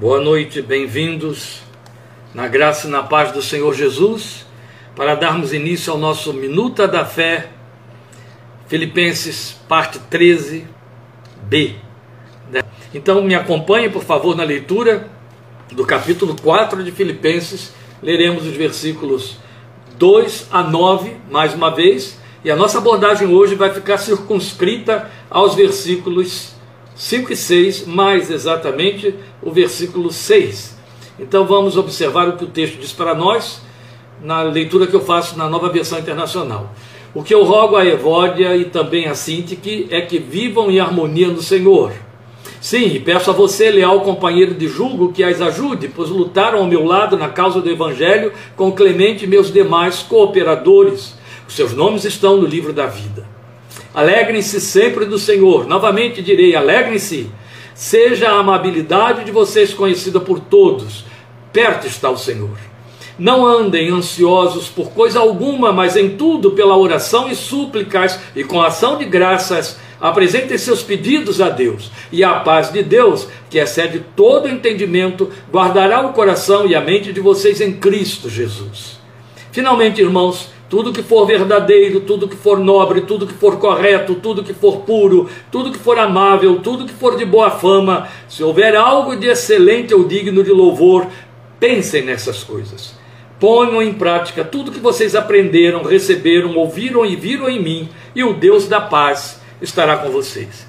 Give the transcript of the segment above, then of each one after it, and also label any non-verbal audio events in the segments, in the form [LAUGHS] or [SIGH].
Boa noite, bem-vindos na graça e na paz do Senhor Jesus, para darmos início ao nosso Minuta da Fé, Filipenses, parte 13, B. Então me acompanhe, por favor, na leitura do capítulo 4 de Filipenses, leremos os versículos 2 a 9, mais uma vez, e a nossa abordagem hoje vai ficar circunscrita aos versículos 5 e 6, mais exatamente o versículo 6. Então vamos observar o que o texto diz para nós na leitura que eu faço na nova versão internacional. O que eu rogo a Evódia e também a Sintique é que vivam em harmonia no Senhor. Sim, e peço a você, leal companheiro de julgo, que as ajude, pois lutaram ao meu lado na causa do Evangelho com Clemente e meus demais cooperadores. Os seus nomes estão no livro da vida. Alegrem-se sempre do Senhor. Novamente direi: alegrem-se. Seja a amabilidade de vocês conhecida por todos. Perto está o Senhor. Não andem ansiosos por coisa alguma, mas em tudo, pela oração e súplicas e com ação de graças, apresentem seus pedidos a Deus. E a paz de Deus, que excede todo entendimento, guardará o coração e a mente de vocês em Cristo Jesus. Finalmente, irmãos, tudo que for verdadeiro, tudo que for nobre, tudo que for correto, tudo que for puro, tudo que for amável, tudo que for de boa fama, se houver algo de excelente ou digno de louvor, pensem nessas coisas. Ponham em prática tudo que vocês aprenderam, receberam, ouviram e viram em mim, e o Deus da paz estará com vocês.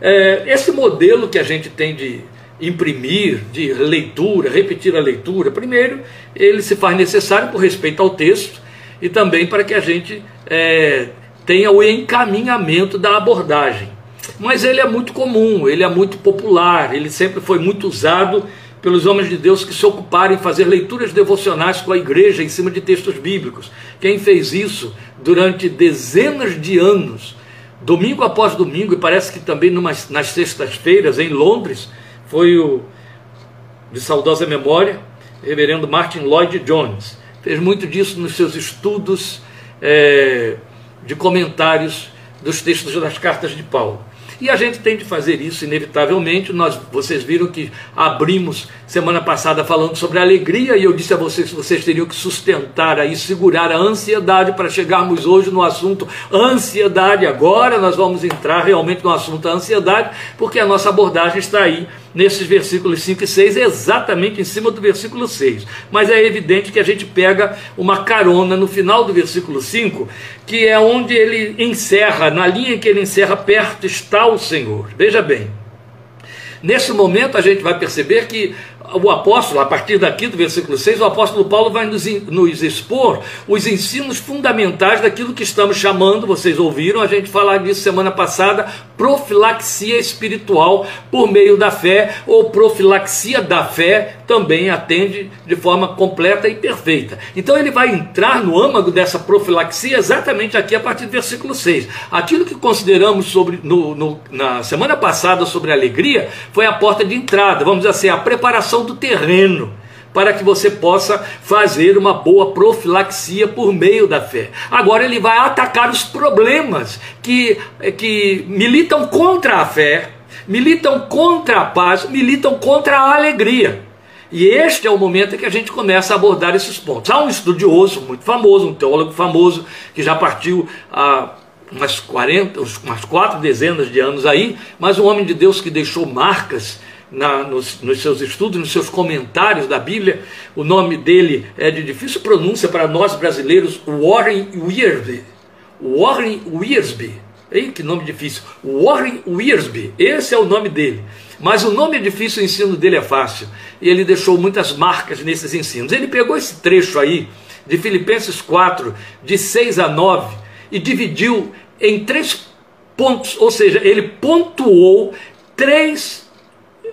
É, esse modelo que a gente tem de imprimir, de leitura, repetir a leitura, primeiro, ele se faz necessário por respeito ao texto e também para que a gente é, tenha o encaminhamento da abordagem. Mas ele é muito comum, ele é muito popular, ele sempre foi muito usado pelos homens de Deus que se ocuparam em fazer leituras devocionais com a igreja em cima de textos bíblicos. Quem fez isso durante dezenas de anos, domingo após domingo, e parece que também numas, nas sextas-feiras em Londres, foi o de saudosa memória, reverendo Martin Lloyd Jones fez muito disso nos seus estudos é, de comentários dos textos das cartas de Paulo. E a gente tem de fazer isso inevitavelmente. Nós, vocês viram que abrimos semana passada falando sobre alegria e eu disse a vocês que vocês teriam que sustentar aí, segurar a ansiedade para chegarmos hoje no assunto ansiedade. Agora nós vamos entrar realmente no assunto ansiedade, porque a nossa abordagem está aí nesses versículos 5 e 6, exatamente em cima do versículo 6. Mas é evidente que a gente pega uma carona no final do versículo 5, que é onde ele encerra, na linha que ele encerra, perto está o Senhor. Veja bem. Nesse momento a gente vai perceber que o apóstolo, a partir daqui do versículo 6, o apóstolo Paulo vai nos, nos, expor os ensinos fundamentais daquilo que estamos chamando, vocês ouviram a gente falar disso semana passada, profilaxia espiritual por meio da fé, ou profilaxia da fé também atende de forma completa e perfeita. Então ele vai entrar no âmago dessa profilaxia exatamente aqui a partir do versículo 6. Aquilo que consideramos sobre, no, no, na semana passada sobre alegria foi a porta de entrada, vamos dizer assim, a preparação do terreno para que você possa fazer uma boa profilaxia por meio da fé. Agora ele vai atacar os problemas que, que militam contra a fé, militam contra a paz, militam contra a alegria. E este é o momento em que a gente começa a abordar esses pontos. Há um estudioso muito famoso, um teólogo famoso, que já partiu há umas 40, umas quatro dezenas de anos aí, mas um homem de Deus que deixou marcas na, nos, nos, seus estudos, nos seus comentários da Bíblia. O nome dele é de difícil pronúncia para nós brasileiros, Warren Wiersbe. Warren Wiersbe. Ei, que nome difícil. Warren Wiersbe. Esse é o nome dele. Mas o nome é difícil, o ensino dele é fácil. E ele deixou muitas marcas nesses ensinos. Ele pegou esse trecho aí, de Filipenses 4, de 6 a 9, e dividiu em três pontos, ou seja, ele pontuou três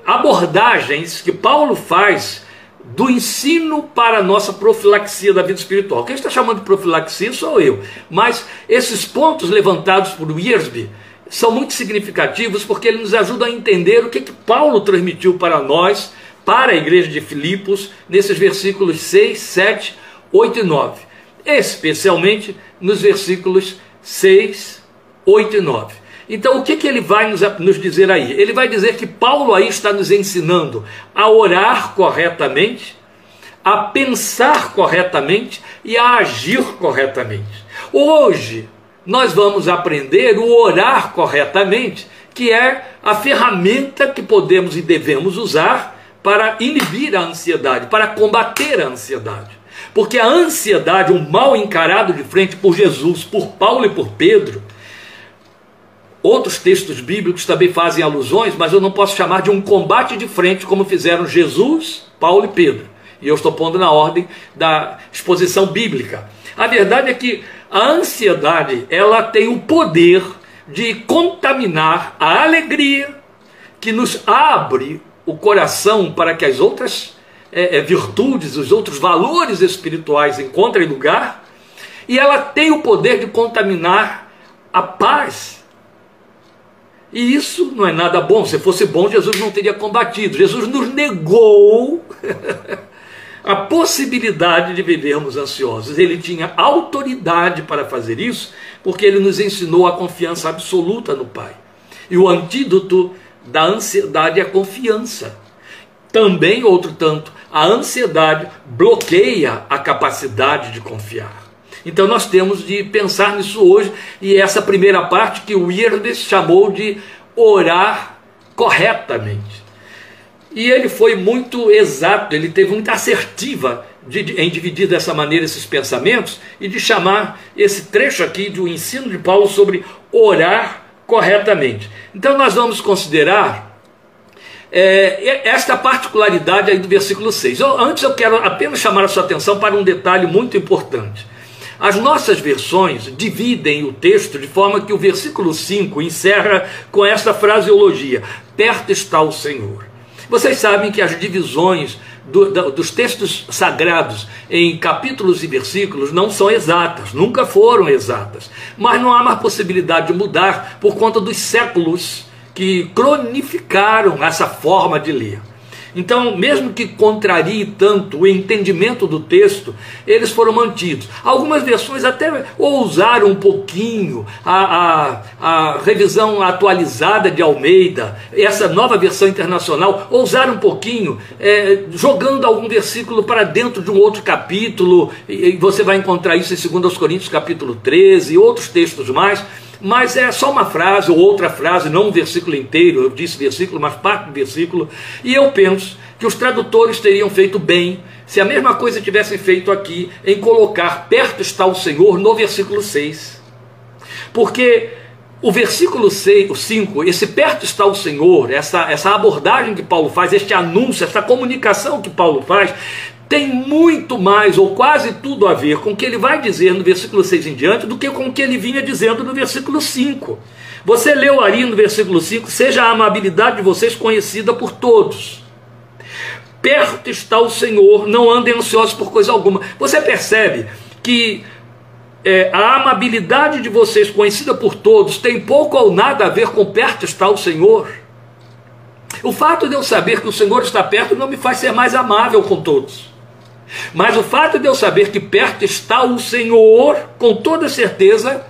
abordagens que Paulo faz do ensino para a nossa profilaxia da vida espiritual. Quem está chamando de profilaxia sou eu. Mas esses pontos levantados por Wiersbe são muito significativos porque ele nos ajuda a entender o que, que Paulo transmitiu para nós, para a igreja de Filipos, nesses versículos 6, 7, 8 e 9. Especialmente nos versículos 6, 8 e 9. Então, o que, que ele vai nos, nos dizer aí? Ele vai dizer que Paulo aí está nos ensinando a orar corretamente, a pensar corretamente e a agir corretamente. Hoje, nós vamos aprender o orar corretamente, que é a ferramenta que podemos e devemos usar para inibir a ansiedade, para combater a ansiedade. Porque a ansiedade, o mal encarado de frente por Jesus, por Paulo e por Pedro, outros textos bíblicos também fazem alusões, mas eu não posso chamar de um combate de frente como fizeram Jesus, Paulo e Pedro. E eu estou pondo na ordem da exposição bíblica. A verdade é que a ansiedade, ela tem o poder de contaminar a alegria que nos abre o coração para que as outras é, é, virtudes, os outros valores espirituais encontrem lugar, e ela tem o poder de contaminar a paz. E isso não é nada bom. Se fosse bom, Jesus não teria combatido. Jesus nos negou [LAUGHS] a possibilidade de vivermos ansiosos. Ele tinha autoridade para fazer isso, porque ele nos ensinou a confiança absoluta no Pai. E o antídoto da ansiedade é a confiança. Também, outro tanto, a ansiedade bloqueia a capacidade de confiar. Então nós temos de pensar nisso hoje, e essa primeira parte que o Irdes chamou de orar corretamente. E ele foi muito exato, ele teve muita assertiva de, de, em dividir dessa maneira esses pensamentos e de chamar esse trecho aqui do ensino de Paulo sobre orar corretamente. Então nós vamos considerar é, esta particularidade aí do versículo 6. Eu, antes eu quero apenas chamar a sua atenção para um detalhe muito importante. As nossas versões dividem o texto de forma que o versículo 5 encerra com esta fraseologia: Perto está o Senhor. Vocês sabem que as divisões do, do, dos textos sagrados em capítulos e versículos não são exatas, nunca foram exatas. Mas não há mais possibilidade de mudar por conta dos séculos que cronificaram essa forma de ler. Então, mesmo que contrarie tanto o entendimento do texto, eles foram mantidos. Algumas versões até ousaram um pouquinho a, a, a revisão atualizada de Almeida, essa nova versão internacional, ousaram um pouquinho, é, jogando algum versículo para dentro de um outro capítulo, e, e você vai encontrar isso em 2 Coríntios capítulo 13 e outros textos mais mas é só uma frase ou outra frase, não um versículo inteiro, eu disse versículo, mas parte do versículo, e eu penso que os tradutores teriam feito bem se a mesma coisa tivessem feito aqui em colocar perto está o Senhor no versículo 6. Porque o versículo 6, o 5, esse perto está o Senhor, essa, essa abordagem que Paulo faz, este anúncio, essa comunicação que Paulo faz, tem muito mais, ou quase tudo a ver com o que ele vai dizer no versículo 6 em diante, do que com o que ele vinha dizendo no versículo 5. Você leu ali no versículo 5: Seja a amabilidade de vocês conhecida por todos. Perto está o Senhor, não andem ansiosos por coisa alguma. Você percebe que é, a amabilidade de vocês conhecida por todos tem pouco ou nada a ver com perto está o Senhor. O fato de eu saber que o Senhor está perto não me faz ser mais amável com todos. Mas o fato de eu saber que perto está o Senhor, com toda certeza,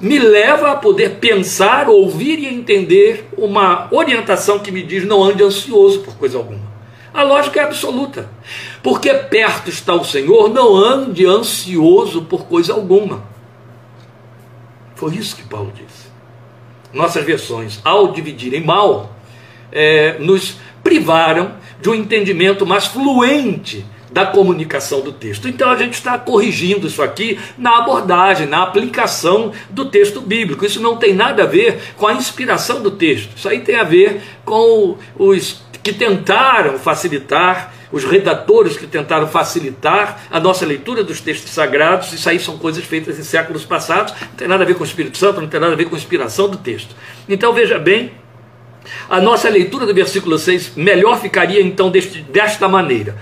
me leva a poder pensar, ouvir e entender uma orientação que me diz não ande ansioso por coisa alguma. A lógica é absoluta. Porque perto está o Senhor, não ande ansioso por coisa alguma. Foi isso que Paulo disse. Nossas versões, ao dividirem mal, é, nos privaram de um entendimento mais fluente da comunicação do texto. Então a gente está corrigindo isso aqui na abordagem, na aplicação do texto bíblico. Isso não tem nada a ver com a inspiração do texto. Isso aí tem a ver com os que tentaram facilitar, os redatores que tentaram facilitar a nossa leitura dos textos sagrados. Isso aí são coisas feitas em séculos passados. Não tem nada a ver com o Espírito Santo, não tem nada a ver com a inspiração do texto. Então veja bem a nossa leitura do versículo 6 melhor ficaria então deste, desta maneira: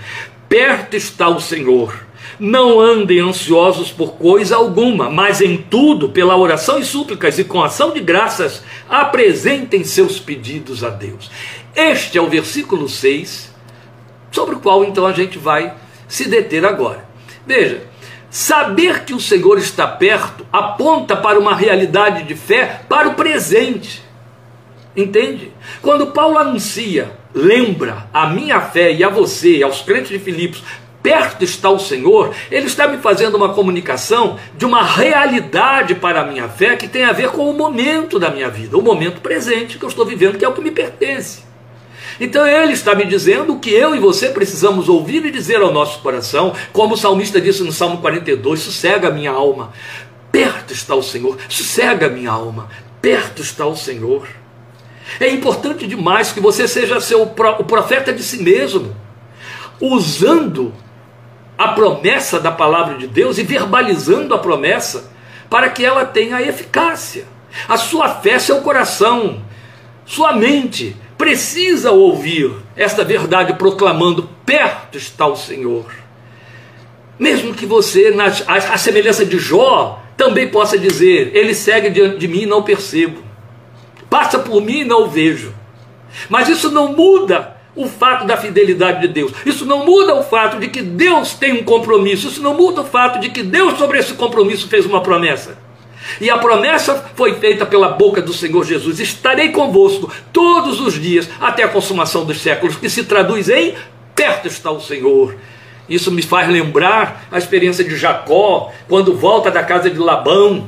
Perto está o Senhor. Não andem ansiosos por coisa alguma, mas em tudo, pela oração e súplicas e com ação de graças, apresentem seus pedidos a Deus. Este é o versículo 6, sobre o qual então a gente vai se deter agora. Veja, Saber que o Senhor está perto aponta para uma realidade de fé para o presente. Entende? Quando Paulo anuncia, lembra a minha fé e a você, aos crentes de Filipos, perto está o Senhor, ele está me fazendo uma comunicação de uma realidade para a minha fé que tem a ver com o momento da minha vida, o momento presente que eu estou vivendo, que é o que me pertence. Então ele está me dizendo o que eu e você precisamos ouvir e dizer ao nosso coração, como o salmista disse no Salmo 42: sossega a minha alma, perto está o Senhor, sossega a minha alma, perto está o Senhor. É importante demais que você seja seu, o profeta de si mesmo, usando a promessa da palavra de Deus e verbalizando a promessa para que ela tenha eficácia. A sua fé, seu coração, sua mente precisa ouvir esta verdade proclamando: perto está o Senhor. Mesmo que você, na, a, a semelhança de Jó, também possa dizer: Ele segue diante de mim e não percebo, passa por mim e não o vejo. Mas isso não muda o fato da fidelidade de Deus. Isso não muda o fato de que Deus tem um compromisso. Isso não muda o fato de que Deus, sobre esse compromisso, fez uma promessa. E a promessa foi feita pela boca do Senhor Jesus: estarei convosco todos os dias até a consumação dos séculos, que se traduz em perto está o Senhor. Isso me faz lembrar a experiência de Jacó, quando volta da casa de Labão,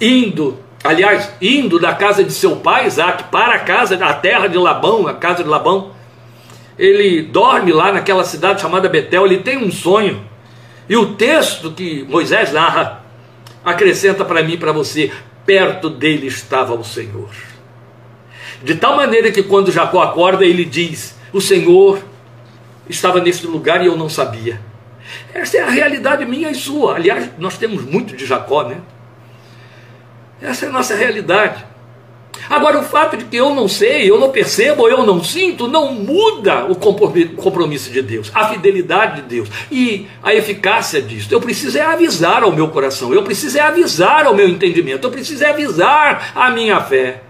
indo, aliás, indo da casa de seu pai Isaac para a casa, a terra de Labão, a casa de Labão. Ele dorme lá naquela cidade chamada Betel, ele tem um sonho. E o texto que Moisés narra acrescenta para mim para você: perto dele estava o Senhor. De tal maneira que quando Jacó acorda, ele diz: O Senhor estava nesse lugar e eu não sabia. Essa é a realidade minha e sua. Aliás, nós temos muito de Jacó, né? Essa é a nossa realidade. Agora, o fato de que eu não sei, eu não percebo, eu não sinto, não muda o compromisso de Deus, a fidelidade de Deus e a eficácia disso. Eu preciso é avisar ao meu coração, eu preciso é avisar ao meu entendimento, eu preciso é avisar a minha fé.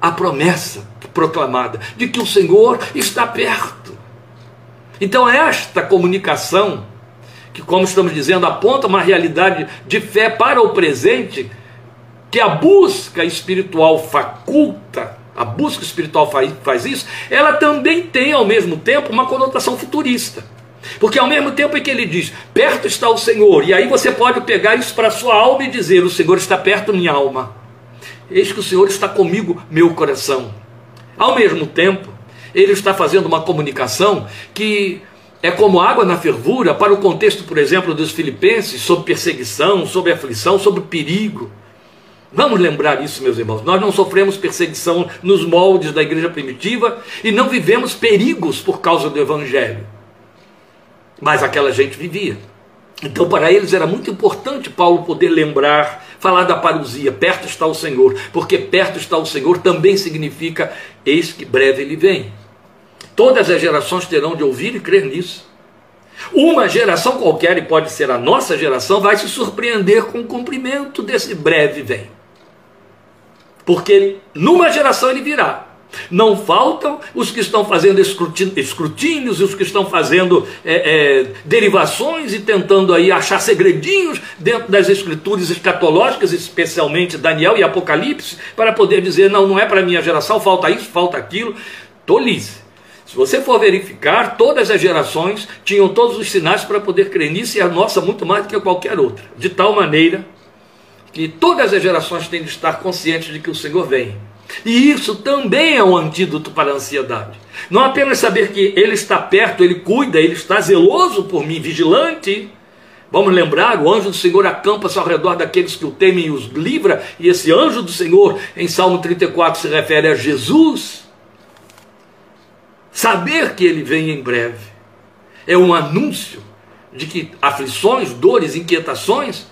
A promessa proclamada de que o Senhor está perto. Então, esta comunicação, que, como estamos dizendo, aponta uma realidade de fé para o presente que a busca espiritual faculta, a busca espiritual faz, isso, ela também tem ao mesmo tempo uma conotação futurista. Porque ao mesmo tempo em que ele diz, perto está o Senhor, e aí você pode pegar isso para a sua alma e dizer, o Senhor está perto minha alma. Eis que o Senhor está comigo, meu coração. Ao mesmo tempo, ele está fazendo uma comunicação que é como água na fervura para o contexto, por exemplo, dos filipenses, sobre perseguição, sobre aflição, sobre perigo. Vamos lembrar isso, meus irmãos. Nós não sofremos perseguição nos moldes da igreja primitiva e não vivemos perigos por causa do evangelho. Mas aquela gente vivia. Então, para eles era muito importante Paulo poder lembrar, falar da parousia, perto está o Senhor, porque perto está o Senhor também significa eis que breve ele vem. Todas as gerações terão de ouvir e crer nisso. Uma geração qualquer, e pode ser a nossa geração, vai se surpreender com o cumprimento desse breve vem. Porque numa geração ele virá. Não faltam os que estão fazendo escrutínios os que estão fazendo é, é, derivações e tentando aí achar segredinhos dentro das escrituras escatológicas, especialmente Daniel e Apocalipse, para poder dizer: não, não é para minha geração, falta isso, falta aquilo. Tolice. Se você for verificar, todas as gerações tinham todos os sinais para poder crer nisso e a nossa muito mais do que qualquer outra. De tal maneira que todas as gerações têm de estar conscientes de que o Senhor vem. E isso também é um antídoto para a ansiedade. Não apenas saber que Ele está perto, Ele cuida, Ele está zeloso por mim, vigilante. Vamos lembrar, o anjo do Senhor acampa-se ao redor daqueles que o temem e os livra, e esse anjo do Senhor, em Salmo 34, se refere a Jesus. Saber que Ele vem em breve é um anúncio de que aflições, dores, inquietações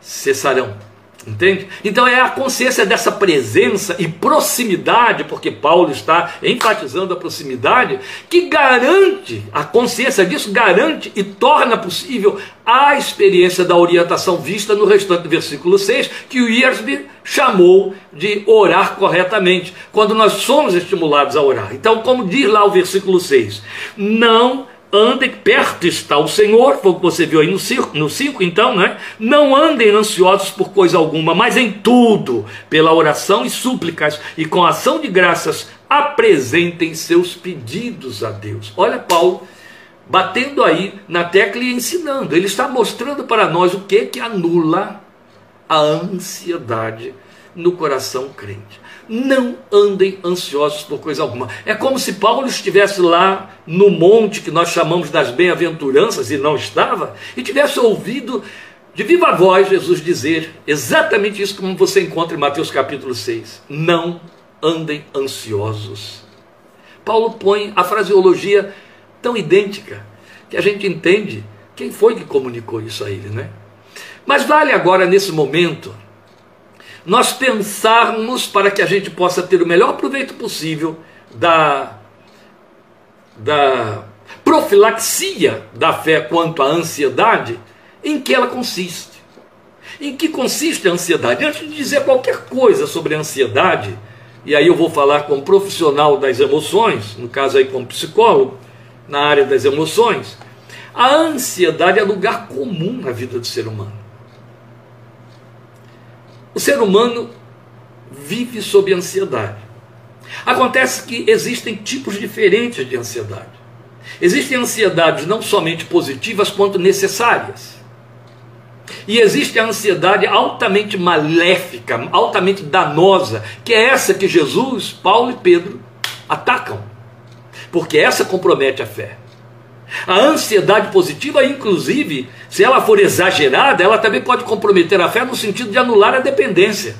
cessarão. Entende? Então é a consciência dessa presença e proximidade, porque Paulo está enfatizando a proximidade, que garante, a consciência disso garante e torna possível a experiência da orientação vista no restante do versículo 6, que o Yersby chamou de orar corretamente, quando nós somos estimulados a orar. Então, como diz lá o versículo 6, não andem, perto está o Senhor, foi o que você viu aí no 5, no cinco, então, né? Não andem ansiosos por coisa alguma, mas em tudo, pela oração e súplicas, e com ação de graças, apresentem seus pedidos a Deus. Olha Paulo batendo aí na tecla e ensinando. Ele está mostrando para nós o que que anula a ansiedade no coração crente. Não andem ansiosos por coisa alguma. É como se Paulo estivesse lá no monte que nós chamamos das bem-aventuranças e não estava, e tivesse ouvido de viva voz Jesus dizer exatamente isso como você encontra em Mateus capítulo 6. Não andem ansiosos. Paulo põe a fraseologia tão idêntica que a gente entende quem foi que comunicou isso a ele, né? Mas vale agora nesse momento nós pensarmos para que a gente possa ter o melhor proveito possível da, da profilaxia da fé quanto à ansiedade, em que ela consiste. Em que consiste a ansiedade? Antes de dizer qualquer coisa sobre a ansiedade, e aí eu vou falar com um profissional das emoções, no caso aí como psicólogo, na área das emoções, a ansiedade é lugar comum na vida do ser humano. O ser humano vive sob ansiedade. Acontece que existem tipos diferentes de ansiedade. Existem ansiedades não somente positivas quanto necessárias. E existe a ansiedade altamente maléfica, altamente danosa, que é essa que Jesus, Paulo e Pedro atacam. Porque essa compromete a fé. A ansiedade positiva, inclusive, se ela for exagerada, ela também pode comprometer a fé no sentido de anular a dependência.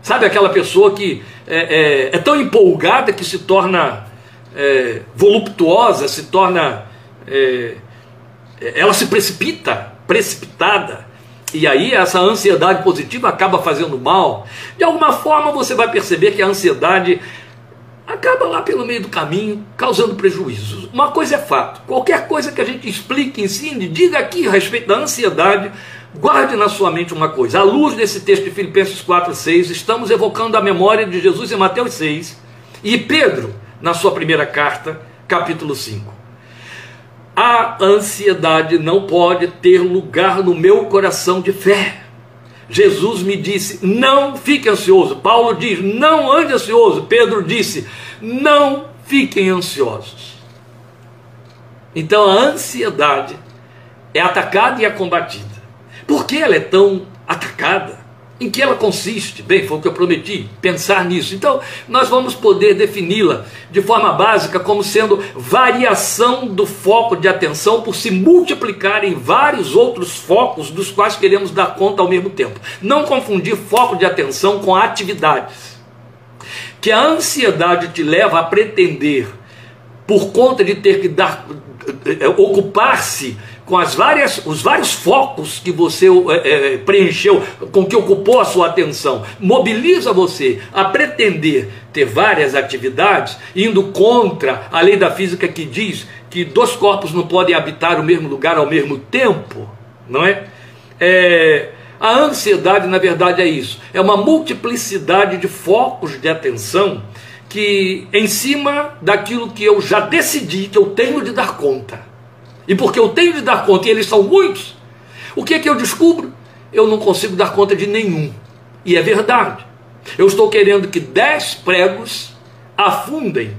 Sabe aquela pessoa que é, é, é tão empolgada que se torna é, voluptuosa, se torna. É, ela se precipita, precipitada. E aí essa ansiedade positiva acaba fazendo mal. De alguma forma você vai perceber que a ansiedade acaba lá pelo meio do caminho, causando prejuízos. Uma coisa é fato: qualquer coisa que a gente explique, ensine, diga aqui a respeito da ansiedade, guarde na sua mente uma coisa. À luz desse texto de Filipenses 4, 6, estamos evocando a memória de Jesus em Mateus 6 e Pedro, na sua primeira carta, capítulo 5. A ansiedade não pode ter lugar no meu coração de fé. Jesus me disse: não fique ansioso. Paulo diz: não ande ansioso. Pedro disse: não fiquem ansiosos. Então a ansiedade é atacada e é combatida. Por que ela é tão atacada? Em que ela consiste? Bem, foi o que eu prometi, pensar nisso. Então, nós vamos poder defini-la de forma básica como sendo variação do foco de atenção por se multiplicar em vários outros focos dos quais queremos dar conta ao mesmo tempo. Não confundir foco de atenção com atividades. Que a ansiedade te leva a pretender, por conta de ter que dar eh, ocupar-se com as várias, os vários focos que você é, é, preencheu, com que ocupou a sua atenção, mobiliza você a pretender ter várias atividades, indo contra a lei da física que diz que dois corpos não podem habitar o mesmo lugar ao mesmo tempo, não é? é a ansiedade, na verdade, é isso: é uma multiplicidade de focos de atenção que, em cima daquilo que eu já decidi que eu tenho de dar conta. E porque eu tenho de dar conta, e eles são muitos, o que é que eu descubro? Eu não consigo dar conta de nenhum. E é verdade. Eu estou querendo que dez pregos afundem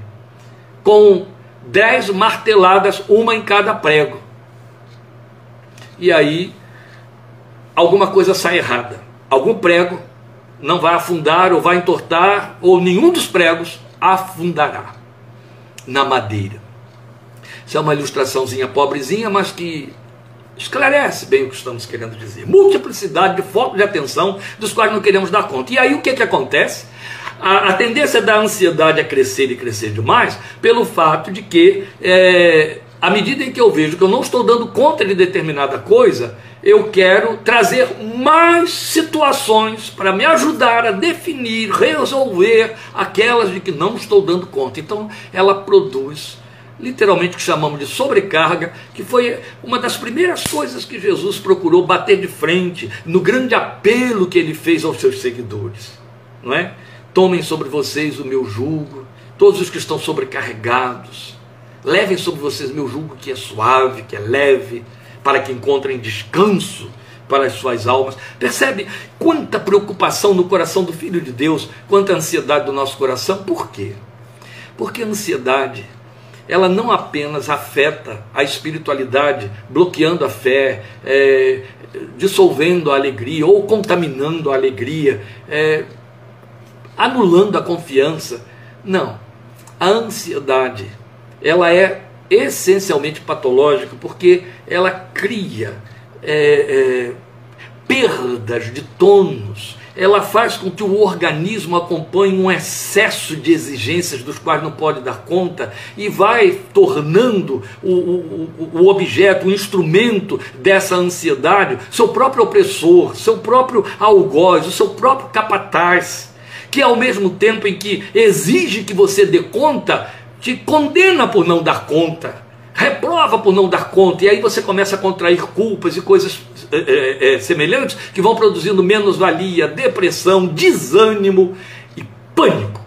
com dez marteladas, uma em cada prego. E aí, alguma coisa sai errada. Algum prego não vai afundar, ou vai entortar, ou nenhum dos pregos afundará na madeira. Isso é uma ilustraçãozinha pobrezinha, mas que esclarece bem o que estamos querendo dizer. Multiplicidade de focos de atenção dos quais não queremos dar conta. E aí o que, que acontece? A, a tendência da ansiedade é crescer e crescer demais pelo fato de que, é, à medida em que eu vejo que eu não estou dando conta de determinada coisa, eu quero trazer mais situações para me ajudar a definir, resolver aquelas de que não estou dando conta. Então, ela produz literalmente que chamamos de sobrecarga, que foi uma das primeiras coisas que Jesus procurou bater de frente no grande apelo que ele fez aos seus seguidores, não é? Tomem sobre vocês o meu jugo, todos os que estão sobrecarregados, Levem sobre vocês meu jugo que é suave, que é leve, para que encontrem descanso para as suas almas. Percebe quanta preocupação no coração do Filho de Deus, quanta ansiedade do nosso coração? Por quê? Porque a ansiedade, ela não apenas afeta a espiritualidade, bloqueando a fé, é, dissolvendo a alegria ou contaminando a alegria, é, anulando a confiança. Não. A ansiedade, ela é essencialmente patológica porque ela cria é, é, perdas de tônus, ela faz com que o organismo acompanhe um excesso de exigências dos quais não pode dar conta e vai tornando o, o, o objeto, o instrumento dessa ansiedade, seu próprio opressor, seu próprio algoz, o seu próprio capataz, que ao mesmo tempo em que exige que você dê conta, te condena por não dar conta reprova por não dar conta, e aí você começa a contrair culpas e coisas é, é, semelhantes que vão produzindo menos-valia, depressão, desânimo e pânico.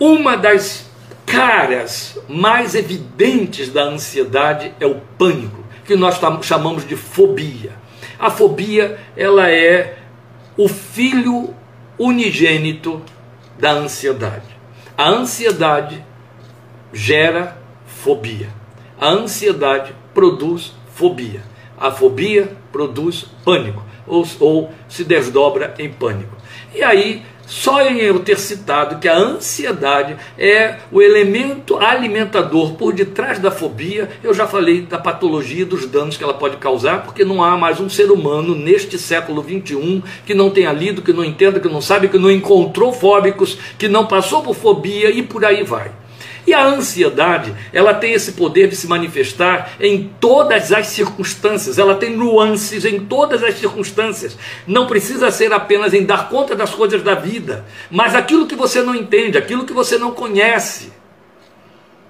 Uma das caras mais evidentes da ansiedade é o pânico, que nós chamamos de fobia. A fobia, ela é o filho unigênito da ansiedade. A ansiedade gera fobia. A ansiedade produz fobia. A fobia produz pânico, ou, ou se desdobra em pânico. E aí, só em eu ter citado que a ansiedade é o elemento alimentador por detrás da fobia, eu já falei da patologia dos danos que ela pode causar, porque não há mais um ser humano neste século 21 que não tenha lido, que não entenda, que não sabe, que não encontrou fóbicos, que não passou por fobia e por aí vai. E a ansiedade, ela tem esse poder de se manifestar em todas as circunstâncias, ela tem nuances em todas as circunstâncias. Não precisa ser apenas em dar conta das coisas da vida, mas aquilo que você não entende, aquilo que você não conhece.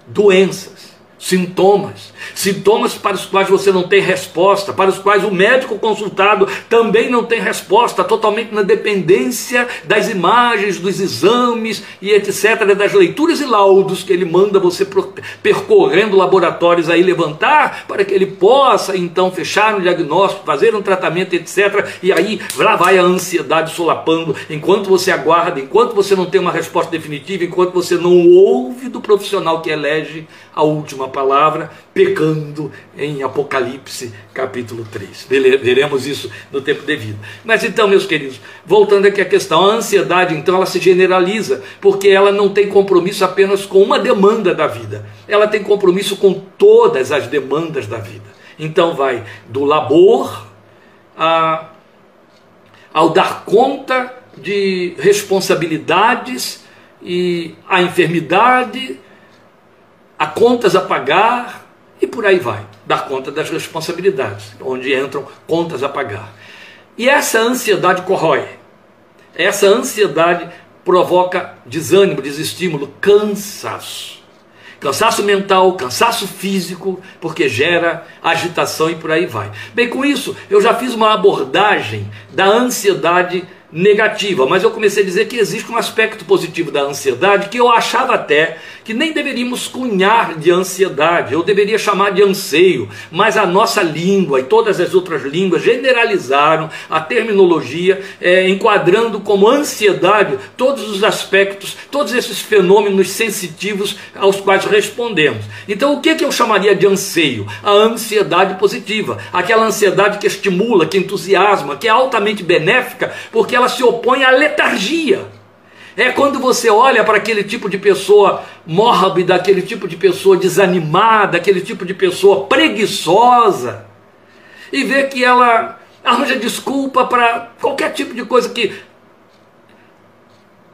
Doenças, sintomas, sintomas para os quais você não tem resposta, para os quais o médico consultado também não tem resposta, totalmente na dependência das imagens, dos exames e etc., das leituras e laudos que ele manda você percorrendo laboratórios aí levantar, para que ele possa então fechar um diagnóstico, fazer um tratamento, etc. E aí lá vai a ansiedade solapando, enquanto você aguarda, enquanto você não tem uma resposta definitiva, enquanto você não ouve do profissional que elege a última palavra, pecando em Apocalipse capítulo 3. Veremos isso no tempo devido. Mas então, meus queridos, voltando aqui à questão, a ansiedade então ela se generaliza, porque ela não tem compromisso apenas com uma demanda da vida, ela tem compromisso com todas as demandas da vida. Então vai do labor a, ao dar conta de responsabilidades e a enfermidade, a contas a pagar, e por aí vai, dar conta das responsabilidades, onde entram contas a pagar. E essa ansiedade corrói, essa ansiedade provoca desânimo, desestímulo, cansaço. Cansaço mental, cansaço físico, porque gera agitação e por aí vai. Bem, com isso, eu já fiz uma abordagem da ansiedade negativa, mas eu comecei a dizer que existe um aspecto positivo da ansiedade que eu achava até que nem deveríamos cunhar de ansiedade, eu deveria chamar de anseio, mas a nossa língua e todas as outras línguas generalizaram a terminologia, é, enquadrando como ansiedade todos os aspectos, todos esses fenômenos sensitivos aos quais respondemos. Então, o que, que eu chamaria de anseio? A ansiedade positiva, aquela ansiedade que estimula, que entusiasma, que é altamente benéfica, porque ela se opõe à letargia. É quando você olha para aquele tipo de pessoa mórbida, aquele tipo de pessoa desanimada, aquele tipo de pessoa preguiçosa, e vê que ela arranja desculpa para qualquer tipo de coisa que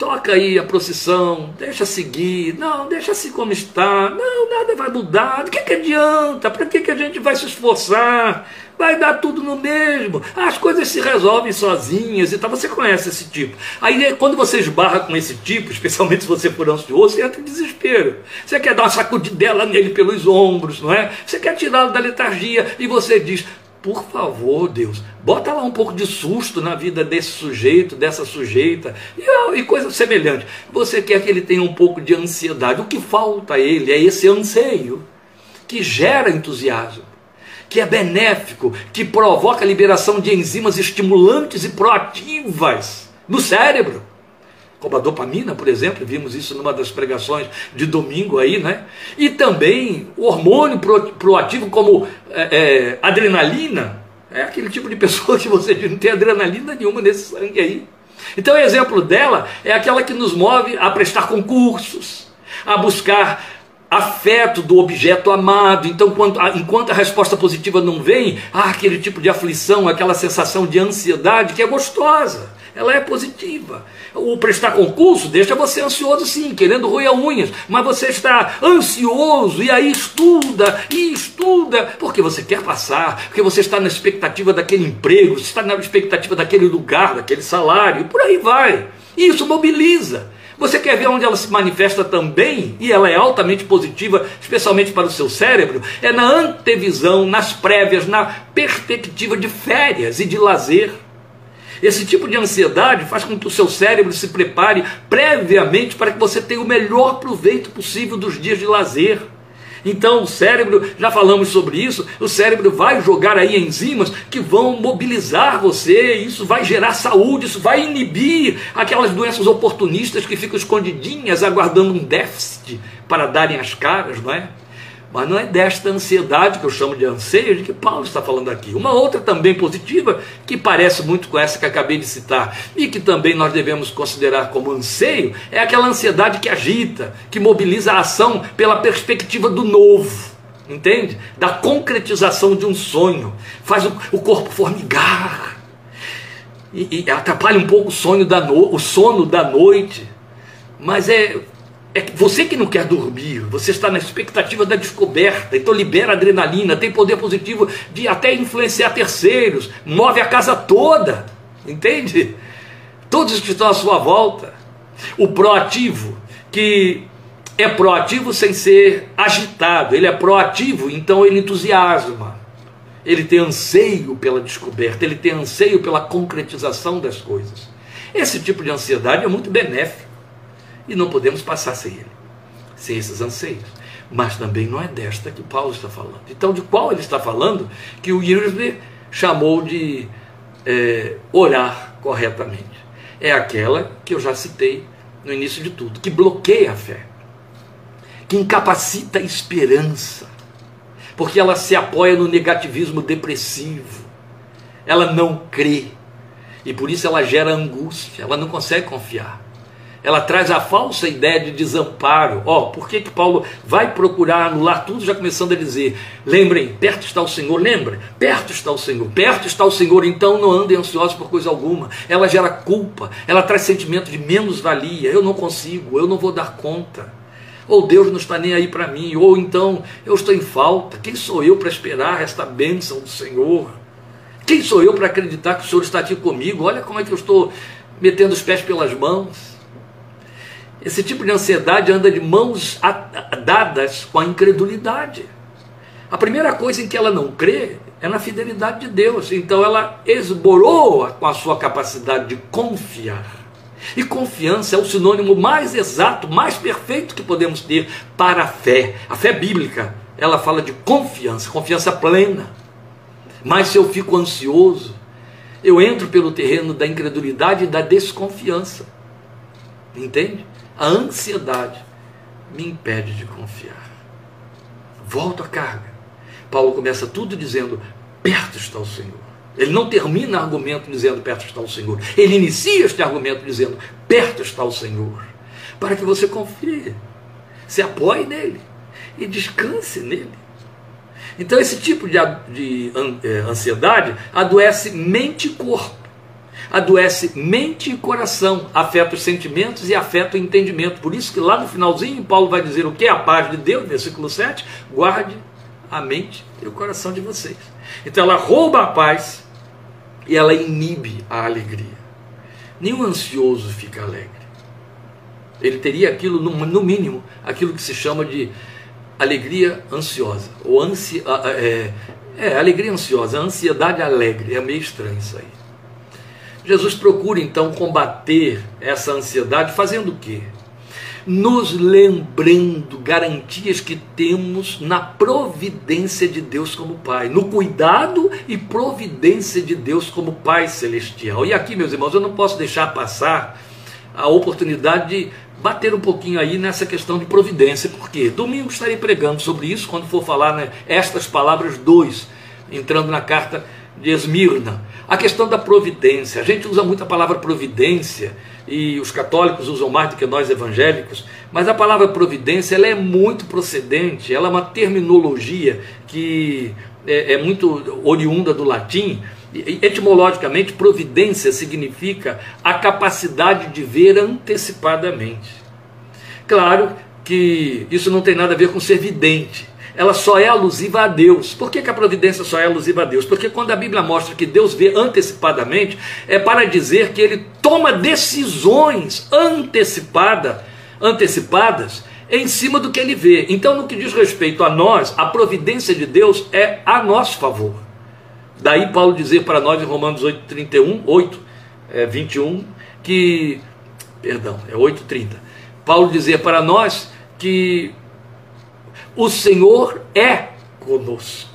toca aí a procissão, deixa seguir, não, deixa assim como está, não, nada vai mudar, do que, que adianta, para que, que a gente vai se esforçar, vai dar tudo no mesmo, as coisas se resolvem sozinhas e tal, você conhece esse tipo. Aí quando você esbarra com esse tipo, especialmente se você for ansioso, você entra em desespero, você quer dar uma sacudidela nele pelos ombros, não é? Você quer tirá-lo da letargia e você diz, por favor, Deus, bota lá um pouco de susto na vida desse sujeito, dessa sujeita, e, e coisa semelhante. Você quer que ele tenha um pouco de ansiedade. O que falta a ele é esse anseio que gera entusiasmo, que é benéfico, que provoca a liberação de enzimas estimulantes e proativas no cérebro como a dopamina, por exemplo, vimos isso numa das pregações de domingo aí, né? E também o hormônio proativo como é, é, adrenalina, é aquele tipo de [LAUGHS] pessoa que você não tem adrenalina nenhuma nesse sangue aí. Então, o exemplo dela é aquela que nos move a prestar concursos, a buscar afeto do objeto amado. Então, quando, enquanto a resposta positiva não vem, há aquele tipo de aflição, aquela sensação de ansiedade que é gostosa ela é positiva. O prestar concurso deixa você ansioso sim, querendo roer unhas, mas você está ansioso e aí estuda e estuda, porque você quer passar, porque você está na expectativa daquele emprego, você está na expectativa daquele lugar, daquele salário, e por aí vai. Isso mobiliza. Você quer ver onde ela se manifesta também, e ela é altamente positiva, especialmente para o seu cérebro, é na antevisão, nas prévias, na perspectiva de férias e de lazer. Esse tipo de ansiedade faz com que o seu cérebro se prepare previamente para que você tenha o melhor proveito possível dos dias de lazer. Então, o cérebro, já falamos sobre isso, o cérebro vai jogar aí enzimas que vão mobilizar você, isso vai gerar saúde, isso vai inibir aquelas doenças oportunistas que ficam escondidinhas aguardando um déficit para darem as caras, não é? Mas não é desta ansiedade que eu chamo de anseio de que Paulo está falando aqui. Uma outra também positiva, que parece muito com essa que acabei de citar, e que também nós devemos considerar como anseio, é aquela ansiedade que agita, que mobiliza a ação pela perspectiva do novo. Entende? Da concretização de um sonho. Faz o, corpo formigar. E, e, atrapalha um pouco o, sonho da no, o sono da noite. Mas é é você que não quer dormir, você está na expectativa da descoberta, então libera adrenalina, tem poder positivo de até influenciar terceiros, move a casa toda, entende? Todos que estão à sua volta. O proativo, que é proativo sem ser agitado, ele é proativo, então ele entusiasma, ele tem anseio pela descoberta, ele tem anseio pela concretização das coisas. Esse tipo de ansiedade é muito benéfico e não podemos passar sem ele, sem esses anseios. Mas também não é desta que Paulo está falando. Então, de qual ele está falando que o Gillespie chamou de é, orar corretamente? É aquela que eu já citei no início de tudo, que bloqueia a fé, que incapacita a esperança, porque ela se apoia no negativismo depressivo, ela não crê, e por isso ela gera angústia, ela não consegue confiar ela traz a falsa ideia de desamparo. Ó, oh, por que, que Paulo vai procurar anular tudo, já começando a dizer: lembrem, perto está o Senhor, lembrem, perto está o Senhor, perto está o Senhor, então não andem ansiosos por coisa alguma. Ela gera culpa, ela traz sentimento de menos-valia, eu não consigo, eu não vou dar conta. Ou Deus não está nem aí para mim, ou então eu estou em falta. Quem sou eu para esperar esta bênção do Senhor? Quem sou eu para acreditar que o Senhor está aqui comigo? Olha como é que eu estou metendo os pés pelas mãos. Esse tipo de ansiedade anda de mãos dadas com a incredulidade. A primeira coisa em que ela não crê é na fidelidade de Deus. Então ela esboroa com a sua capacidade de confiar. E confiança é o sinônimo mais exato, mais perfeito que podemos ter para a fé. A fé bíblica, ela fala de confiança, confiança plena. Mas se eu fico ansioso, eu entro pelo terreno da incredulidade e da desconfiança. Entende? A ansiedade me impede de confiar. Volto à carga. Paulo começa tudo dizendo: perto está o Senhor. Ele não termina o argumento dizendo perto está o Senhor. Ele inicia este argumento dizendo perto está o Senhor. Para que você confie, se apoie nele e descanse nele. Então, esse tipo de, de eh, ansiedade adoece mente e corpo adoece mente e coração, afeta os sentimentos e afeta o entendimento. Por isso que lá no finalzinho Paulo vai dizer o que? A paz de Deus, versículo 7, guarde a mente e o coração de vocês. Então ela rouba a paz e ela inibe a alegria. Nenhum ansioso fica alegre. Ele teria aquilo, no mínimo, aquilo que se chama de alegria ansiosa, ou ansi, é, É, alegria ansiosa, ansiedade alegre. É meio estranho isso aí. Jesus procura então combater essa ansiedade fazendo o quê? Nos lembrando garantias que temos na providência de Deus como Pai, no cuidado e providência de Deus como Pai celestial. E aqui, meus irmãos, eu não posso deixar passar a oportunidade de bater um pouquinho aí nessa questão de providência, porque domingo estarei pregando sobre isso quando for falar né, estas palavras dois, entrando na carta de Esmirna. A questão da providência. A gente usa muito a palavra providência e os católicos usam mais do que nós evangélicos, mas a palavra providência ela é muito procedente, ela é uma terminologia que é, é muito oriunda do latim. Etimologicamente, providência significa a capacidade de ver antecipadamente. Claro que isso não tem nada a ver com ser vidente, ela só é alusiva a Deus. Por que, que, a providência só é alusiva a Deus? Porque quando a Bíblia mostra que Deus vê antecipadamente, é para dizer que ele toma decisões antecipada, antecipadas em cima do que ele vê. Então, no que diz respeito a nós, a providência de Deus é a nosso favor. Daí Paulo dizer para nós em Romanos 8, 31, 8, é, 21, que, perdão, é 8,30. Paulo dizer para nós que o Senhor é conosco.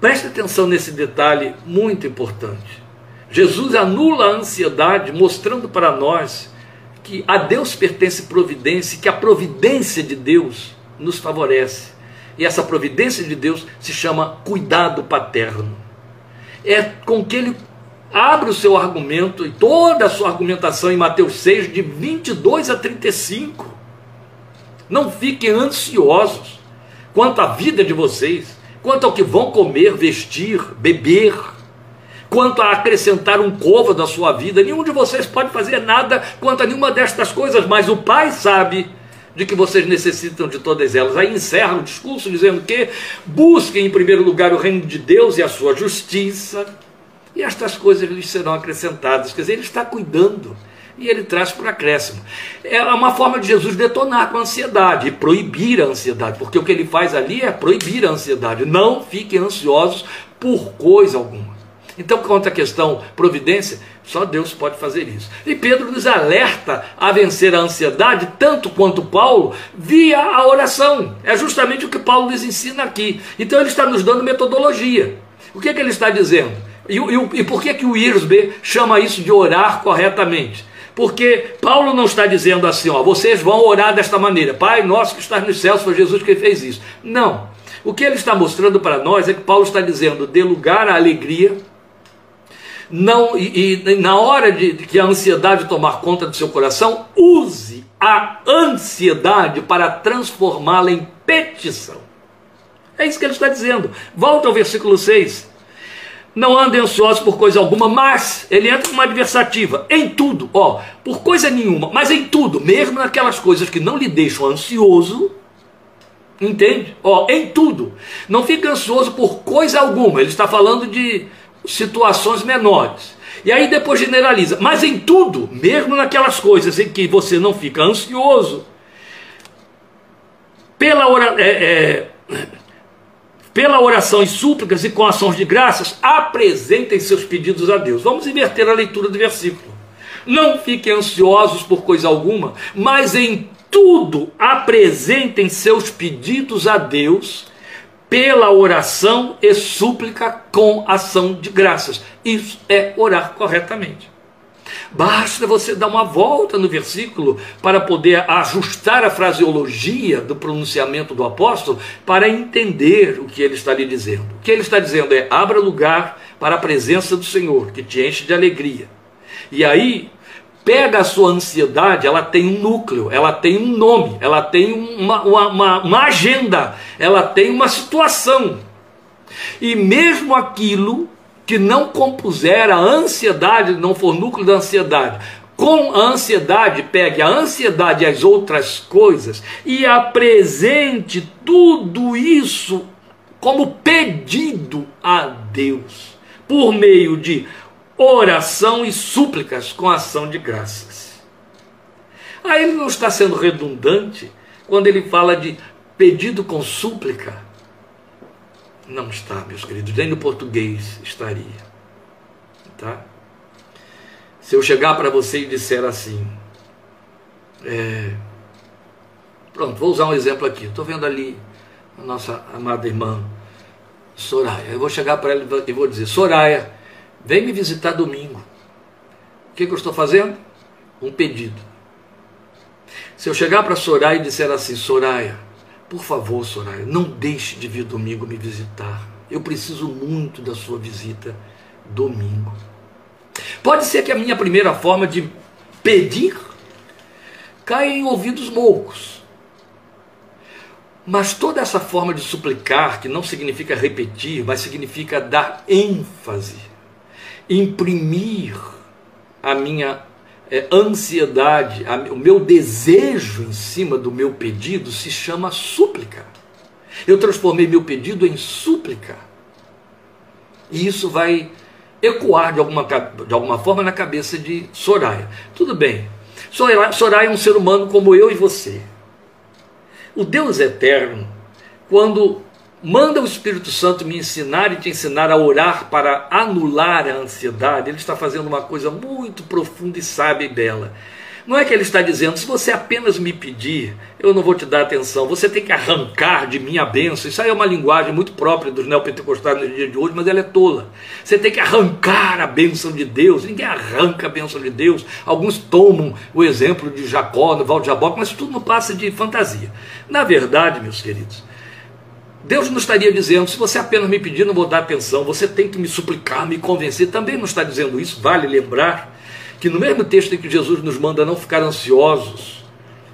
Preste atenção nesse detalhe muito importante. Jesus anula a ansiedade, mostrando para nós que a Deus pertence providência, que a providência de Deus nos favorece. E essa providência de Deus se chama cuidado paterno. É com que ele abre o seu argumento e toda a sua argumentação em Mateus 6, de 22 a 35 não fiquem ansiosos quanto à vida de vocês, quanto ao que vão comer, vestir, beber, quanto a acrescentar um covo da sua vida. Nenhum de vocês pode fazer nada quanto a nenhuma destas coisas, mas o Pai sabe de que vocês necessitam de todas elas. Aí encerra o discurso dizendo que busquem em primeiro lugar o reino de Deus e a sua justiça, e estas coisas lhes serão acrescentadas. Quer dizer, Ele está cuidando e ele traz para acréscimo. É uma forma de Jesus detonar com a ansiedade e proibir a ansiedade, porque o que ele faz ali é proibir a ansiedade. Não fiquem ansiosos por coisa alguma. Então, quanto à questão providência, só Deus pode fazer isso. E Pedro nos alerta a vencer a ansiedade, tanto quanto Paulo, via a oração. É justamente o que Paulo nos ensina aqui. Então, ele está nos dando metodologia. O que, é que ele está dizendo? E, e, e por que, que o Irsbe chama isso de orar corretamente? Porque Paulo não está dizendo assim, ó, vocês vão orar desta maneira, Pai nosso que estás nos céus, foi Jesus que fez isso. Não. O que ele está mostrando para nós é que Paulo está dizendo, dê lugar à alegria, não e, e na hora de, de, que a ansiedade tomar conta do seu coração, use a ansiedade para transformá-la em petição. É isso que ele está dizendo. Volta ao versículo 6. Não andem ansiosos por coisa alguma, mas ele entra com uma adversativa. Em tudo, ó, por coisa nenhuma, mas em tudo, mesmo naquelas coisas que não lhe deixam ansioso, entende? Ó, em tudo. Não fique ansioso por coisa alguma. Ele está falando de situações menores. E aí depois generaliza, mas em tudo, mesmo naquelas coisas em que você não fica ansioso, pela hora, é, é, pela oração e súplicas e com ações de graças, apresentem seus pedidos a Deus. Vamos inverter a leitura do versículo. Não fiquem ansiosos por coisa alguma, mas em tudo apresentem seus pedidos a Deus pela oração e súplica com ação de graças. Isso é orar corretamente. Basta você dar uma volta no versículo para poder ajustar a fraseologia do pronunciamento do apóstolo para entender o que ele está lhe dizendo. O que ele está dizendo é: abra lugar para a presença do Senhor, que te enche de alegria. E aí, pega a sua ansiedade, ela tem um núcleo, ela tem um nome, ela tem uma, uma, uma, agenda, ela tem uma situação. E mesmo aquilo que não compuser a ansiedade, não for núcleo da ansiedade, com a ansiedade, pegue a ansiedade e as outras coisas e apresente tudo isso como pedido a Deus, por meio de oração e súplicas com ação de graças. Aí ele não está sendo redundante quando ele fala de pedido com súplica Não está, meus queridos, nem no português estaria. Tá? Se eu chegar para você e disser assim, é, pronto, vou usar um exemplo aqui. Estou vendo ali a nossa amada irmã Soraya. Eu vou chegar para ela e vou dizer: Soraya, vem me visitar domingo. O que, que eu estou fazendo? Um pedido. Se eu chegar para Soraya e disser assim: Soraya, por favor, Soraya, não deixe de vir domingo me visitar. Eu preciso muito da sua visita domingo. Pode ser que a minha primeira forma de pedir caia em ouvidos moucos. Mas toda essa forma de suplicar, que não significa repetir, mas significa dar ênfase, imprimir a minha é, ansiedade, a, o meu desejo em cima do meu pedido, se chama súplica. Eu transformei meu pedido em súplica. E isso vai ecoar de alguma, de alguma forma na cabeça de Soraya. Tudo bem, Soraya é um ser humano como eu e você. O Deus eterno, quando manda o Espírito Santo me ensinar e te ensinar a orar para anular a ansiedade, ele está fazendo uma coisa muito profunda e sábia e bela. Não é que ele está dizendo, se você apenas me pedir, eu não vou te dar atenção, você tem que arrancar de mim a benção. Isso aí é uma linguagem muito própria dos neopentecostais no dia de hoje, mas ela é tola. Você tem que arrancar a bênção de Deus. Ninguém arranca a bênção de Deus. Alguns tomam o exemplo de Jacó, no Val de Jaboque, mas tudo não passa de fantasia. Na verdade, meus queridos, Deus não estaria dizendo, se você apenas me pedir, não vou dar atenção, você tem que me suplicar, me convencer. Também não está dizendo isso, vale lembrar que no mesmo texto em que Jesus nos manda não ficar ansiosos,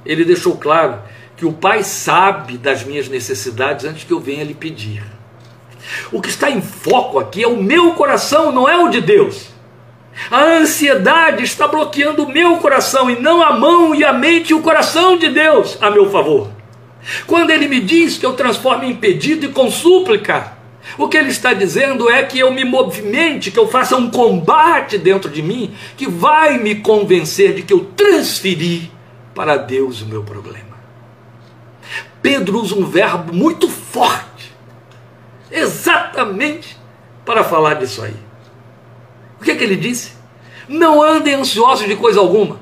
ele deixou claro que o Pai sabe das minhas necessidades antes que eu venha lhe pedir. O que está em foco aqui é o meu coração, não é o de Deus. A ansiedade está bloqueando o meu coração e não a mão e a mente e o coração de Deus a meu favor. Quando ele me diz que eu transformo em pedido e com súplica, o que ele está dizendo é que eu me movimente, que eu faça um combate dentro de mim, que vai me convencer de que eu transferi para Deus o meu problema. Pedro usa um verbo muito forte, exatamente para falar disso aí. O que, é que ele disse? Não andem ansiosos de coisa alguma,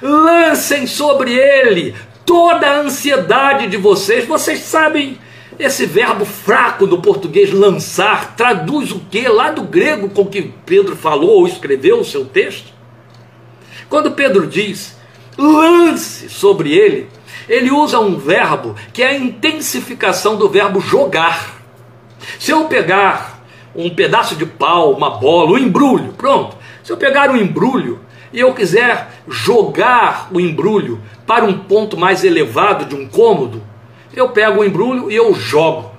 lancem sobre ele toda a ansiedade de vocês. Vocês sabem esse verbo fraco do português lançar traduz o que lá do grego com que Pedro falou ou escreveu o seu texto? Quando Pedro diz lance sobre ele, ele usa um verbo que é a intensificação do verbo jogar. Se eu pegar um pedaço de pau, uma bola, um embrulho, pronto. Se eu pegar um embrulho e eu quiser jogar o embrulho para um ponto mais elevado de um cômodo, eu pego o embrulho e eu jogo.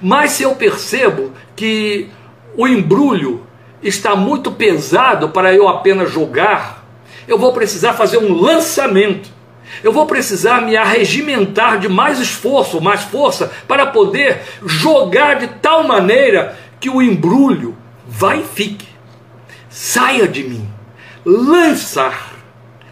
Mas se eu percebo que o embrulho está muito pesado para eu apenas jogar, eu vou precisar fazer um lançamento. Eu vou precisar me arregimentar de mais esforço, mais força, para poder jogar de tal maneira que o embrulho vai e fique. Saia de mim. Lançar.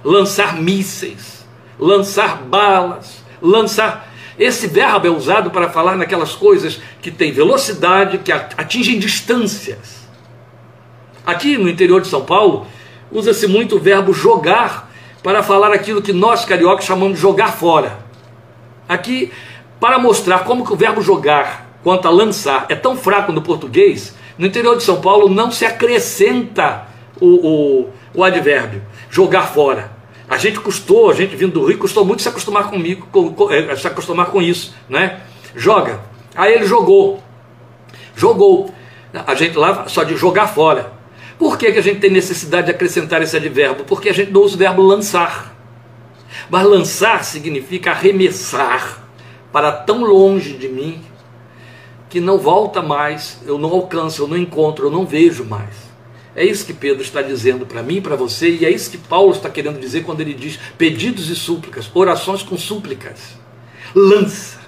Lançar mísseis. Lançar balas. Lançar esse verbo é usado para falar naquelas coisas que têm velocidade, que atingem distâncias. Aqui no interior de São Paulo, usa-se muito o verbo jogar para falar aquilo que nós cariocas chamamos de jogar fora. Aqui, para mostrar como que o verbo jogar, quanto a lançar, é tão fraco no português, no interior de São Paulo não se acrescenta o, o, o advérbio, jogar fora. A gente custou, a gente vindo do Rio, custou muito se acostumar comigo, com, com, é, se acostumar com isso, né? Joga. Aí ele jogou. Jogou. A gente lá só de jogar fora. Por que, que a gente tem necessidade de acrescentar esse advérbio? Porque a gente não usa o verbo lançar. Mas lançar significa arremessar para tão longe de mim que não volta mais, eu não alcanço, eu não encontro, eu não vejo mais. É isso que Pedro está dizendo para mim, para você, e é isso que Paulo está querendo dizer quando ele diz pedidos e súplicas, orações com súplicas. Lança.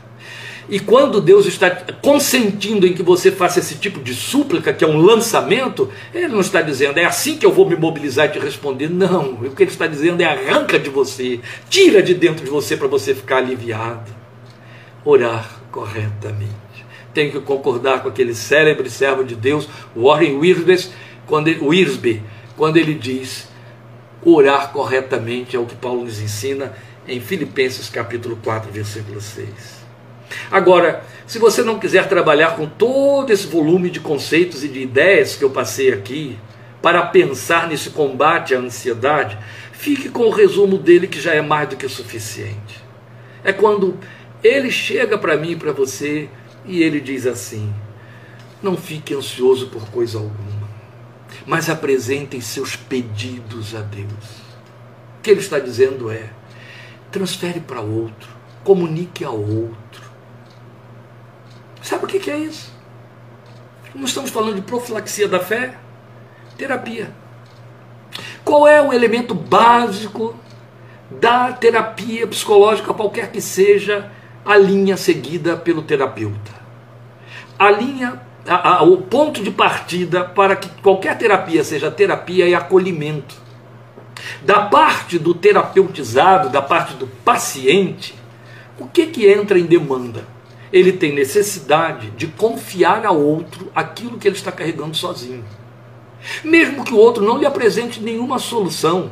E quando Deus está consentindo em que você faça esse tipo de súplica, que é um lançamento, Ele não está dizendo é assim que eu vou me mobilizar e te responder. Não, o que Ele está dizendo é arranca de você, tira de dentro de você para você ficar aliviado. Orar corretamente. tenho que concordar com aquele célebre servo de Deus, Warren Wiersbe, quando ele, Wiersbe, quando ele diz orar corretamente é o que Paulo nos ensina em Filipenses capítulo 4, versículo 6. Agora, se você não quiser trabalhar com todo esse volume de conceitos e de ideias que eu passei aqui, para pensar nesse combate à ansiedade, fique com o resumo dele que já é mais do que suficiente. É quando ele chega para mim e para você e ele diz assim: Não fique ansioso por coisa alguma, mas apresentem seus pedidos a Deus. O que ele está dizendo é: transfere para outro, comunique ao outro. Sabe o que é isso? Não estamos falando de profilaxia da fé? Terapia. Qual é o elemento básico da terapia psicológica, qualquer que seja a linha seguida pelo terapeuta? A linha, a, a, o ponto de partida para que qualquer terapia seja terapia é acolhimento. Da parte do terapeutizado, da parte do paciente, o que, que entra em demanda? Ele tem necessidade de confiar ao outro aquilo que ele está carregando sozinho. Mesmo que o outro não lhe apresente nenhuma solução,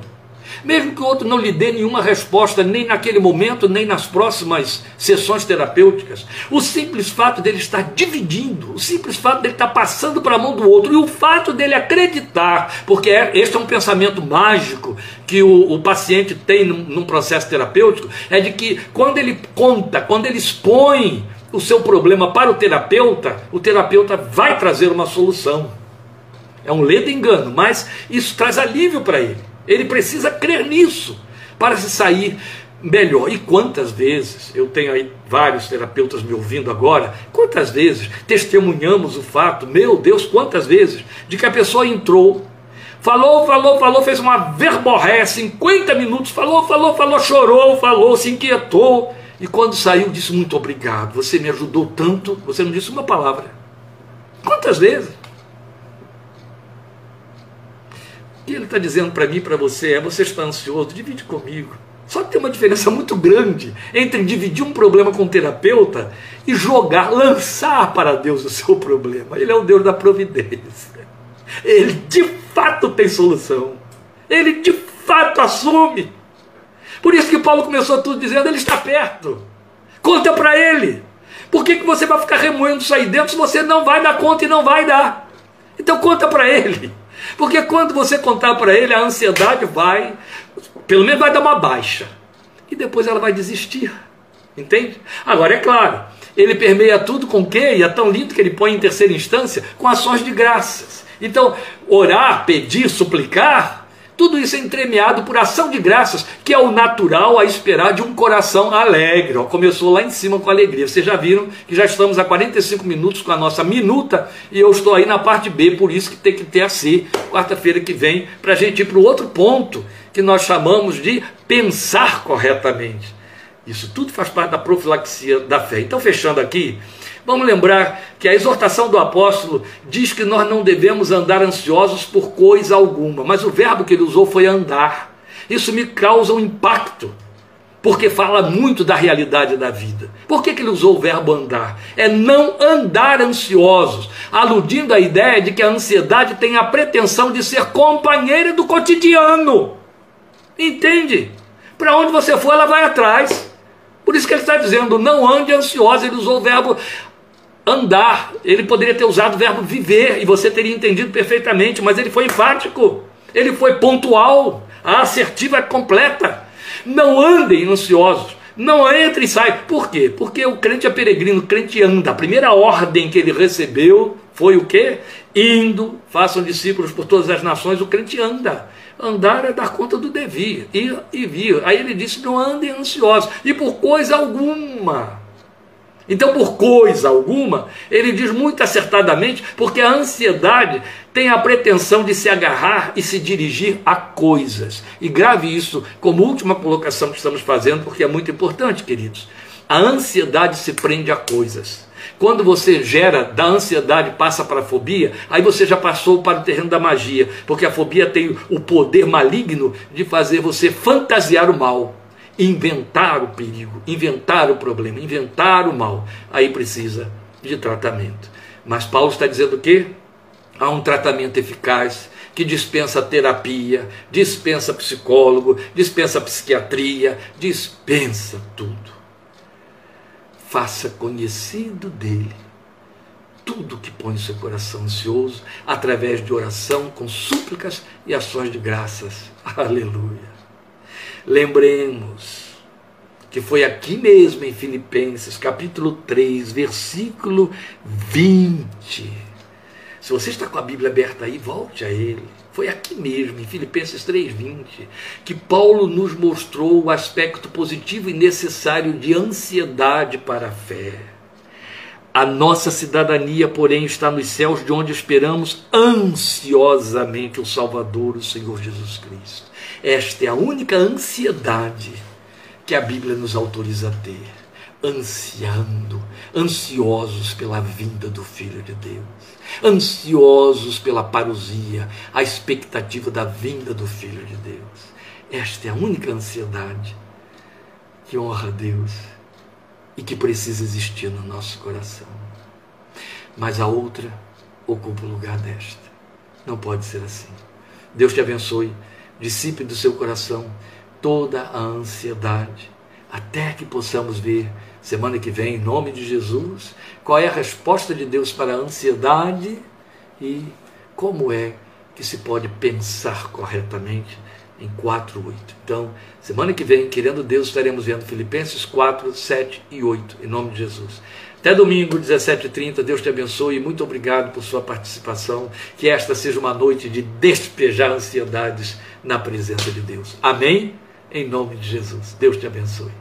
mesmo que o outro não lhe dê nenhuma resposta, nem naquele momento, nem nas próximas sessões terapêuticas, o simples fato dele estar dividindo, o simples fato dele estar passando para a mão do outro, e o fato dele acreditar, porque é, este é um pensamento mágico que o, o paciente tem num, num processo terapêutico, é de que quando ele conta, quando ele expõe o seu problema para o terapeuta, o terapeuta vai trazer uma solução. É um ledo engano, mas isso traz alívio para ele. Ele precisa crer nisso para se sair melhor. E quantas vezes, eu tenho aí vários terapeutas me ouvindo agora, quantas vezes testemunhamos o fato, meu Deus, quantas vezes, de que a pessoa entrou, falou, falou, falou, fez uma verborréia, 50 minutos, falou, falou, falou, chorou, falou, se inquietou, e quando saiu disse muito obrigado, você me ajudou tanto, você não disse uma palavra. Quantas vezes? Que ele está dizendo para mim e para você é: você está ansioso, divide comigo. Só que tem uma diferença muito grande entre dividir um problema com um terapeuta e jogar, lançar para Deus o seu problema. Ele é o Deus da providência. Ele de fato tem solução. Ele de fato assume. Por isso que Paulo começou tudo dizendo: Ele está perto. Conta para Ele. Por que, que você vai ficar remoendo isso aí dentro se você não vai dar conta e não vai dar? Então conta para Ele. Porque quando você contar para ele, a ansiedade vai, pelo menos vai dar uma baixa. E depois ela vai desistir. Entende? Agora, é claro, ele permeia tudo com o quê? E é tão lindo que ele põe em terceira instância com ações de graças. Então, orar, pedir, suplicar, tudo isso é entremeado por ação de graças, que é o natural a esperar de um coração alegre. Ó, começou lá em cima com alegria. Vocês já viram que já estamos a 45 minutos com a nossa minuta e eu estou aí na parte B, por isso que tem que ter a C, quarta-feira que vem, para a gente ir para o outro ponto que nós chamamos de pensar corretamente. Isso tudo faz parte da profilaxia da fé. Então, fechando aqui, Vamos lembrar que a exortação do apóstolo diz que nós não devemos andar ansiosos por coisa alguma, mas o verbo que ele usou foi andar. Isso me causa um impacto, porque fala muito da realidade da vida. Por que, que ele usou o verbo andar? É não andar ansiosos, aludindo à ideia de que a ansiedade tem a pretensão de ser companheira do cotidiano. Entende? Para onde você for, ela vai atrás. Por isso que ele está dizendo, não ande ansioso. Ele usou o verbo andar. Ele poderia ter usado o verbo viver e você teria entendido perfeitamente, mas ele foi enfático, ele foi pontual, a assertiva é completa. Não andem ansiosos, não entre e sai. Por quê? Porque o crente é peregrino, o crente anda. A primeira ordem que ele recebeu foi o quê? Indo, façam discípulos por todas as nações, o crente anda. Andar é dar conta do devir, ir e vir. Aí ele disse: não andem ansiosos, e por coisa alguma. Então, por coisa alguma, ele diz muito acertadamente, porque a ansiedade tem a pretensão de se agarrar e se dirigir a coisas. E grave isso como última colocação que estamos fazendo, porque é muito importante, queridos. A ansiedade se prende a coisas. Quando você gera da ansiedade passa para a fobia, aí você já passou para o terreno da magia, porque a fobia tem o poder maligno de fazer você fantasiar o mal inventar o perigo, inventar o problema, inventar o mal. Aí precisa de tratamento. Mas Paulo está dizendo o quê? Há um tratamento eficaz que dispensa terapia, dispensa psicólogo, dispensa psiquiatria, dispensa tudo. Faça conhecido dele tudo que põe seu coração ansioso, através de oração, com súplicas e ações de graças. [LAUGHS] Aleluia. Lembremos que foi aqui mesmo em Filipenses, capítulo 3, versículo 20. Se você está com a Bíblia aberta aí, volte a ele. Foi aqui mesmo, em Filipenses 3,20, que Paulo nos mostrou o aspecto positivo e necessário de ansiedade para a fé. A nossa cidadania, porém, está nos céus, de onde esperamos ansiosamente o Salvador, o Senhor Jesus Cristo. Esta é a única ansiedade que a Bíblia nos autoriza a ter, ansiando, ansiosos pela vinda do Filho de Deus, ansiosos pela parousia, a expectativa da vinda do Filho de Deus. Esta é a única ansiedade que honra a Deus e que precisa existir no nosso coração. Mas a outra ocupa o lugar desta. Não pode ser assim. Deus te abençoe, dissipe do seu coração toda a ansiedade, até que possamos ver semana que vem, em nome de Jesus, qual é a resposta de Deus para a ansiedade e como é que se pode pensar corretamente em 4, 8. Então, semana que vem, querendo Deus, estaremos vendo Filipenses 4, 7 e 8, em nome de Jesus. Até domingo, 17h30. Deus te abençoe e muito obrigado por sua participação. Que esta seja uma noite de despejar ansiedades na presença de Deus. Amém? em nome de Jesus. Deus te abençoe.